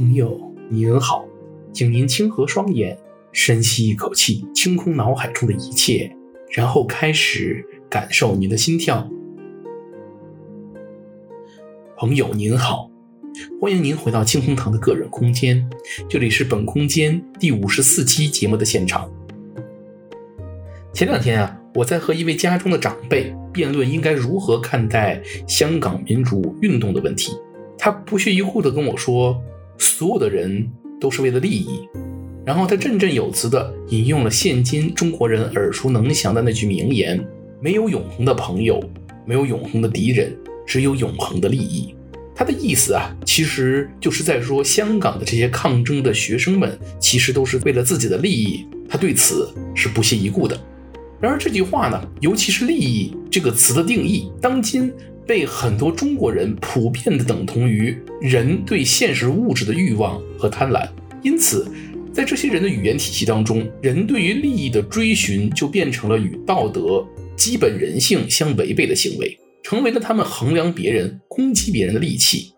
朋友您好，请您轻合双眼，深吸一口气，清空脑海中的一切，然后开始感受您的心跳。朋友您好，欢迎您回到清风堂的个人空间，这里是本空间第五十四期节目的现场。前两天啊，我在和一位家中的长辈辩论应该如何看待香港民主运动的问题，他不屑一顾地跟我说。所有的人都是为了利益，然后他振振有词地引用了现今中国人耳熟能详的那句名言：“没有永恒的朋友，没有永恒的敌人，只有永恒的利益。”他的意思啊，其实就是在说香港的这些抗争的学生们，其实都是为了自己的利益。他对此是不屑一顾的。然而这句话呢，尤其是“利益”这个词的定义，当今。被很多中国人普遍的等同于人对现实物质的欲望和贪婪，因此，在这些人的语言体系当中，人对于利益的追寻就变成了与道德、基本人性相违背的行为，成为了他们衡量别人、攻击别人的利器。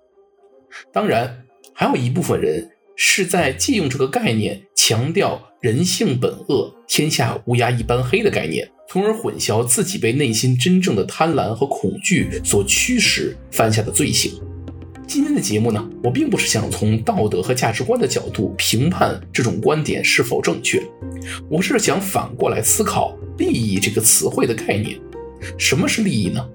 当然，还有一部分人是在借用这个概念，强调人性本恶、天下乌鸦一般黑的概念。从而混淆自己被内心真正的贪婪和恐惧所驱使犯下的罪行。今天的节目呢，我并不是想从道德和价值观的角度评判这种观点是否正确，我是想反过来思考“利益”这个词汇的概念。什么是利益呢？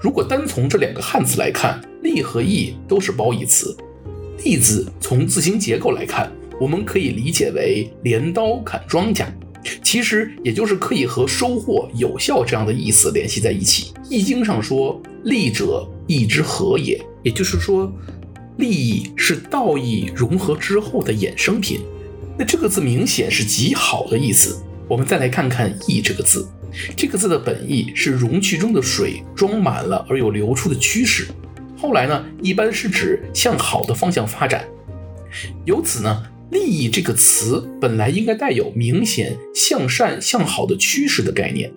如果单从这两个汉字来看，“利”和“益”都是褒义词。“利”字从字形结构来看，我们可以理解为镰刀砍庄稼。其实也就是可以和收获有效这样的意思联系在一起。易经上说：“利者，义之和也。”也就是说，利益是道义融合之后的衍生品。那这个字明显是极好的意思。我们再来看看“义”这个字，这个字的本意是容器中的水装满了而有流出的趋势。后来呢，一般是指向好的方向发展。由此呢。利益这个词本来应该带有明显向善向好的趋势的概念。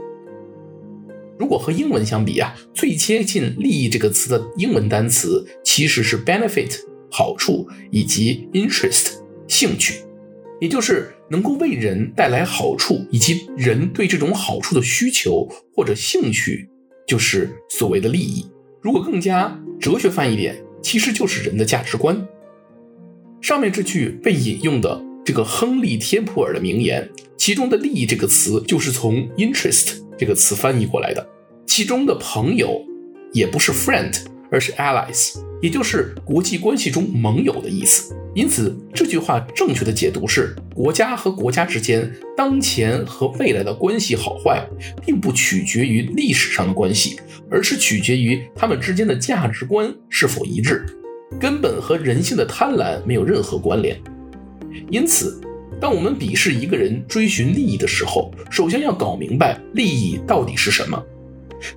如果和英文相比啊，最接近利益这个词的英文单词其实是 benefit 好处以及 interest 兴趣，也就是能够为人带来好处以及人对这种好处的需求或者兴趣，就是所谓的利益。如果更加哲学范一点，其实就是人的价值观。上面这句被引用的这个亨利·天普尔的名言，其中的“利益”这个词就是从 “interest” 这个词翻译过来的。其中的“朋友”也不是 “friend”，而是 “allies”，也就是国际关系中盟友的意思。因此，这句话正确的解读是：国家和国家之间当前和未来的关系好坏，并不取决于历史上的关系，而是取决于他们之间的价值观是否一致。根本和人性的贪婪没有任何关联，因此，当我们鄙视一个人追寻利益的时候，首先要搞明白利益到底是什么。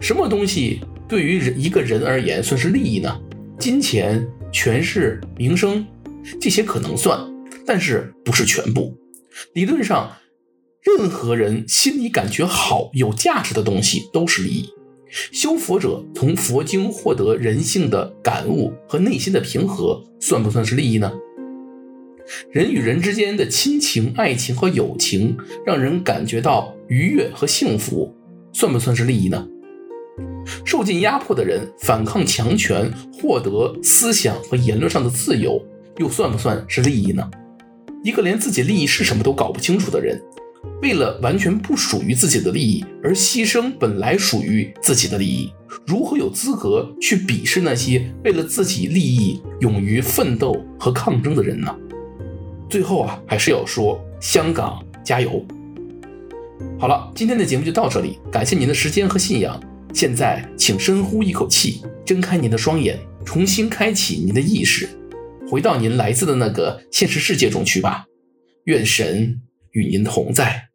什么东西对于人一个人而言算是利益呢？金钱、权势、名声，这些可能算，但是不是全部。理论上，任何人心里感觉好、有价值的东西都是利益。修佛者从佛经获得人性的感悟和内心的平和，算不算是利益呢？人与人之间的亲情、爱情和友情，让人感觉到愉悦和幸福，算不算是利益呢？受尽压迫的人反抗强权，获得思想和言论上的自由，又算不算是利益呢？一个连自己利益是什么都搞不清楚的人。为了完全不属于自己的利益而牺牲本来属于自己的利益，如何有资格去鄙视那些为了自己利益勇于奋斗和抗争的人呢？最后啊，还是要说香港加油！好了，今天的节目就到这里，感谢您的时间和信仰。现在，请深呼一口气，睁开您的双眼，重新开启您的意识，回到您来自的那个现实世界中去吧。愿神与您同在。